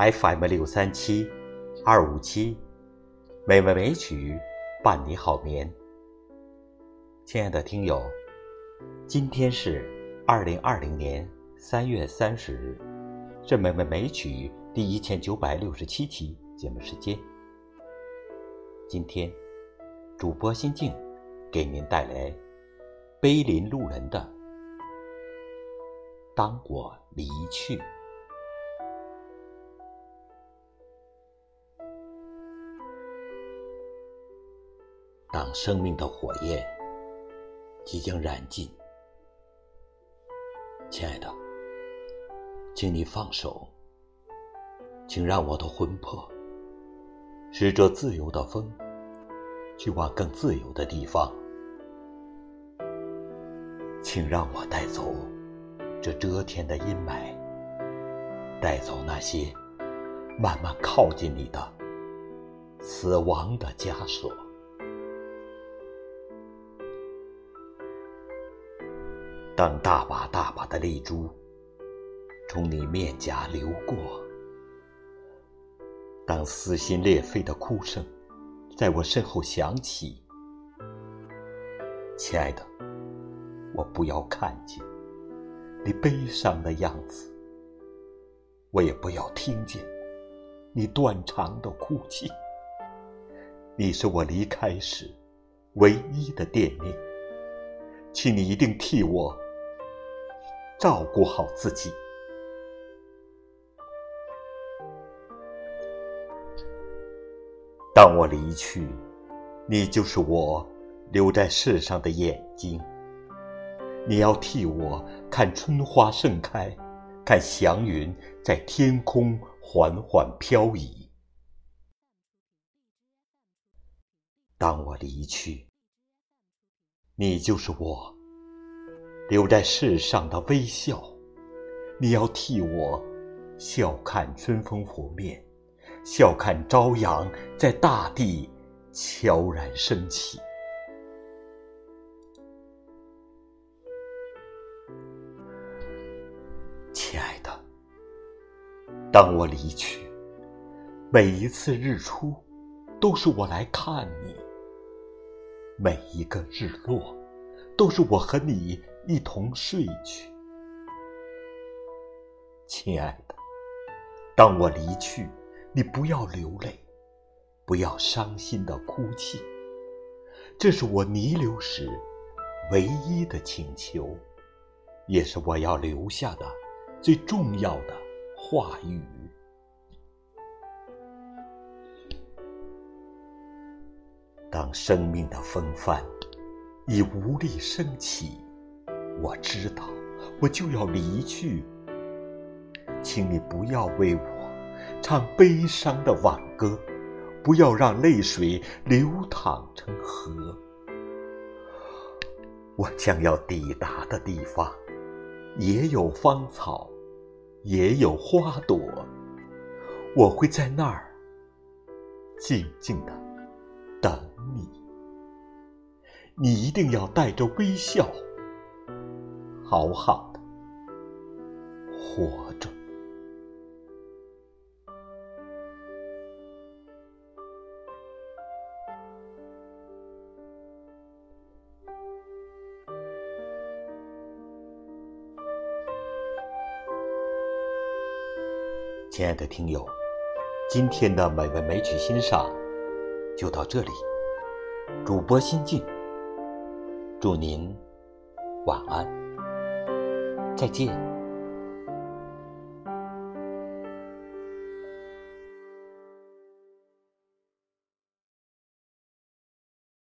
FM 六三七二五七，美味美曲伴你好眠。亲爱的听友，今天是二零二零年三月三十日，是美美美曲第一千九百六十七期节目时间。今天，主播心静给您带来碑林路人的《当我离去》。当生命的火焰即将燃尽，亲爱的，请你放手，请让我的魂魄驶着自由的风，去往更自由的地方。请让我带走这遮天的阴霾，带走那些慢慢靠近你的死亡的枷锁。当大把大把的泪珠从你面颊流过，当撕心裂肺的哭声在我身后响起，亲爱的，我不要看见你悲伤的样子，我也不要听见你断肠的哭泣。你是我离开时唯一的惦念，请你一定替我。照顾好自己。当我离去，你就是我留在世上的眼睛。你要替我看春花盛开，看祥云在天空缓缓飘移。当我离去，你就是我。留在世上的微笑，你要替我笑看春风拂面，笑看朝阳在大地悄然升起。亲爱的，当我离去，每一次日出都是我来看你；每一个日落都是我和你。一同睡去，亲爱的。当我离去，你不要流泪，不要伤心的哭泣。这是我弥留时唯一的请求，也是我要留下的最重要的话语。当生命的风帆已无力升起。我知道，我就要离去，请你不要为我唱悲伤的挽歌，不要让泪水流淌成河。我将要抵达的地方，也有芳草，也有花朵，我会在那儿静静的等你。你一定要带着微笑。好好的活着。亲爱的听友，今天的美文美曲欣赏就到这里。主播心静，祝您晚安。再见。